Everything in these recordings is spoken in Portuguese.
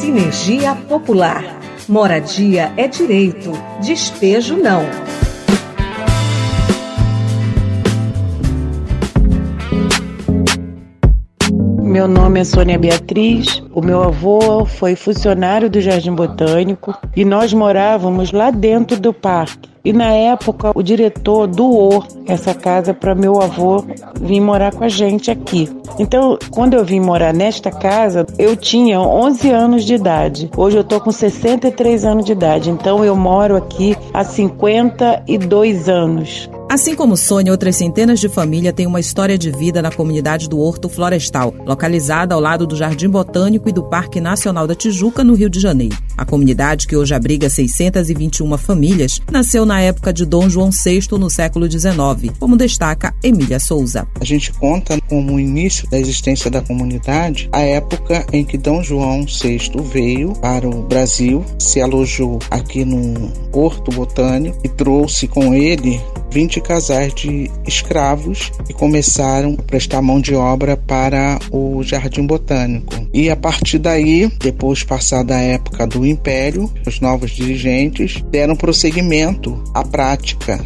Sinergia Popular. Moradia é direito, despejo não. Meu nome é Sônia Beatriz. O meu avô foi funcionário do Jardim Botânico e nós morávamos lá dentro do parque. E na época o diretor doou essa casa para meu avô vir morar com a gente aqui. Então, quando eu vim morar nesta casa, eu tinha 11 anos de idade. Hoje eu tô com 63 anos de idade. Então eu moro aqui há 52 anos. Assim como Sônia, outras centenas de famílias têm uma história de vida na comunidade do Horto Florestal, localizada ao lado do Jardim Botânico e do Parque Nacional da Tijuca, no Rio de Janeiro. A comunidade, que hoje abriga 621 famílias, nasceu na época de Dom João VI, no século XIX, como destaca Emília Souza. A gente conta como início da existência da comunidade a época em que Dom João VI veio para o Brasil, se alojou aqui no Horto Botânico e trouxe com ele 20 casais de escravos que começaram a prestar mão de obra para o Jardim Botânico. E a partir daí, depois passada a época do Império, os novos dirigentes deram prosseguimento à prática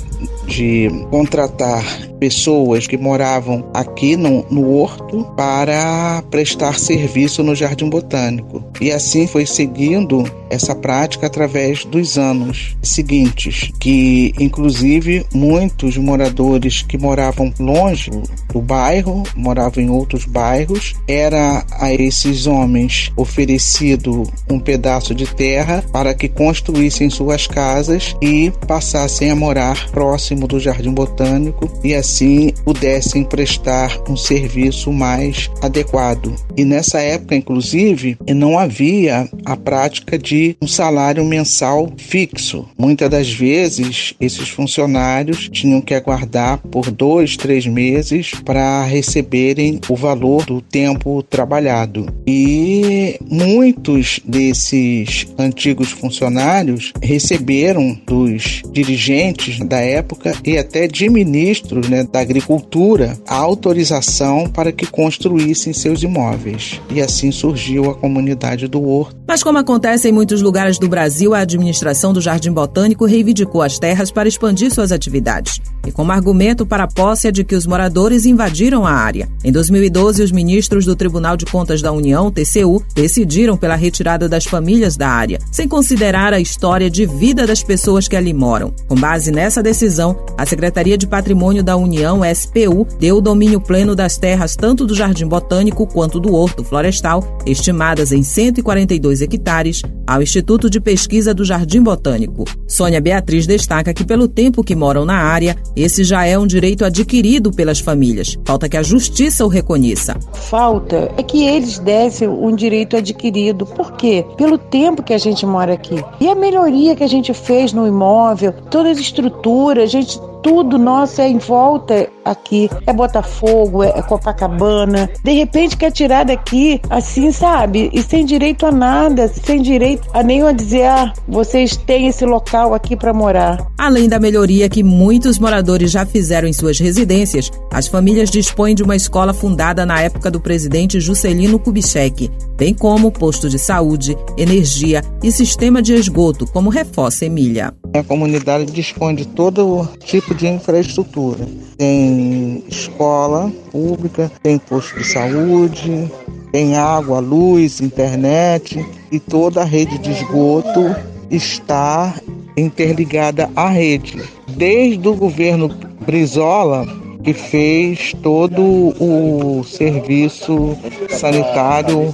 de contratar pessoas que moravam aqui no, no horto para prestar serviço no Jardim Botânico. E assim foi seguindo essa prática através dos anos seguintes, que inclusive muitos moradores que moravam longe do bairro, moravam em outros bairros, era a esses homens oferecido um pedaço de terra para que construíssem suas casas e passassem a morar próximo do Jardim Botânico e assim pudessem prestar um serviço mais adequado. E nessa época, inclusive, não havia a prática de um salário mensal fixo. Muitas das vezes, esses funcionários tinham que aguardar por dois, três meses para receberem o valor do tempo trabalhado. E muitos desses antigos funcionários receberam dos dirigentes da época e até de ministros né, da agricultura a autorização para que construíssem seus imóveis. E assim surgiu a comunidade do Horto. Mas como acontece em muitos lugares do Brasil, a administração do Jardim Botânico reivindicou as terras para expandir suas atividades. E como argumento para a posse é de que os moradores invadiram a área. Em 2012, os ministros do Tribunal de Contas da União, TCU, decidiram pela retirada das famílias da área, sem considerar a história de vida das pessoas que ali moram. Com base nessa decisão, a Secretaria de Patrimônio da União, SPU, deu o domínio pleno das terras tanto do Jardim Botânico quanto do Horto Florestal, estimadas em 142 hectares, ao Instituto de Pesquisa do Jardim Botânico. Sônia Beatriz destaca que, pelo tempo que moram na área, esse já é um direito adquirido pelas famílias. Falta que a justiça o reconheça. Falta é que eles dessem um direito adquirido. Por quê? Pelo tempo que a gente mora aqui. E a melhoria que a gente fez no imóvel, toda a estrutura, a gente tudo nosso é em volta aqui. É Botafogo, é Copacabana. De repente quer tirar daqui assim, sabe? E sem direito a nada, sem direito a nem a dizer, ah, vocês têm esse local aqui para morar. Além da melhoria que muitos moradores já fizeram em suas residências, as famílias dispõem de uma escola fundada na época do presidente Juscelino Kubitschek, bem como posto de saúde, energia e sistema de esgoto, como reforça Emília. A comunidade dispõe de todo tipo de infraestrutura. Tem escola pública, tem posto de saúde, tem água, luz, internet e toda a rede de esgoto está interligada à rede. Desde o governo Brizola, que fez todo o serviço sanitário,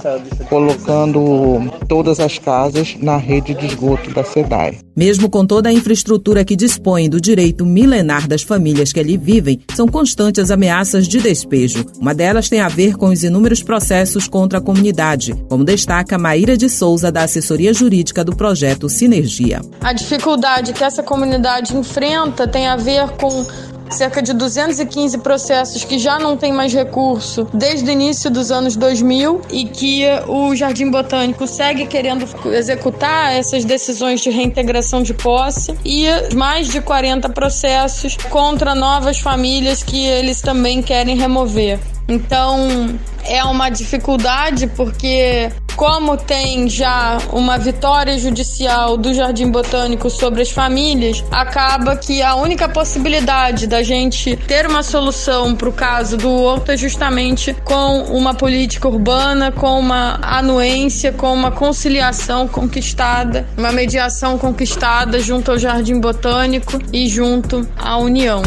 colocando todas as casas na rede de esgoto da SEDAI. Mesmo com toda a infraestrutura que dispõe do direito milenar das famílias que ali vivem, são constantes ameaças de despejo. Uma delas tem a ver com os inúmeros processos contra a comunidade, como destaca Maíra de Souza, da assessoria jurídica do projeto Sinergia. A dificuldade que essa comunidade enfrenta tem a ver com cerca de 215 processos que já não tem mais recurso desde o início dos anos 2000 e que o Jardim Botânico segue querendo executar essas decisões de reintegração de posse e mais de 40 processos contra novas famílias que eles também querem remover. Então, é uma dificuldade porque como tem já uma vitória judicial do Jardim Botânico sobre as famílias, acaba que a única possibilidade da gente ter uma solução para o caso do horto é justamente com uma política urbana, com uma anuência, com uma conciliação conquistada, uma mediação conquistada junto ao Jardim Botânico e junto à União.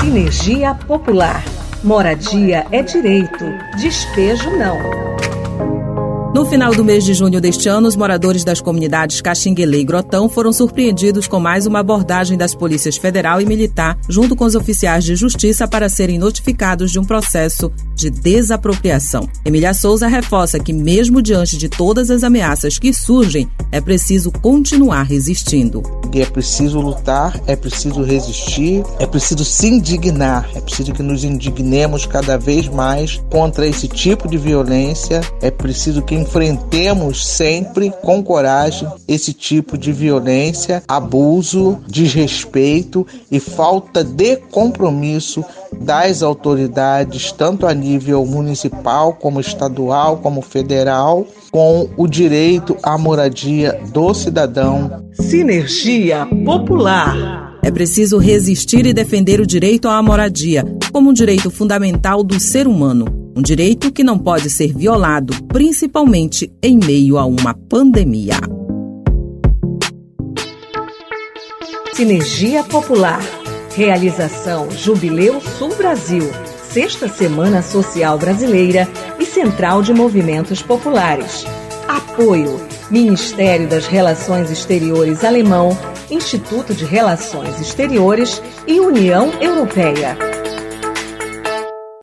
Sinergia Popular. Moradia é direito, despejo não. No final do mês de junho deste ano, os moradores das comunidades Caxinguelê e Grotão foram surpreendidos com mais uma abordagem das polícias federal e militar, junto com os oficiais de justiça, para serem notificados de um processo de desapropriação. Emília Souza reforça que, mesmo diante de todas as ameaças que surgem, é preciso continuar resistindo. É preciso lutar, é preciso resistir, é preciso se indignar, é preciso que nos indignemos cada vez mais contra esse tipo de violência, é preciso que enfrentemos sempre com coragem esse tipo de violência, abuso, desrespeito e falta de compromisso das autoridades, tanto a nível municipal, como estadual, como federal, com o direito à moradia do cidadão. Sinergia Popular. É preciso resistir e defender o direito à moradia como um direito fundamental do ser humano um direito que não pode ser violado, principalmente em meio a uma pandemia. Sinergia Popular. Realização Jubileu Sul Brasil. Sexta Semana Social Brasileira e Central de Movimentos Populares. Apoio: Ministério das Relações Exteriores Alemão, Instituto de Relações Exteriores e União Europeia.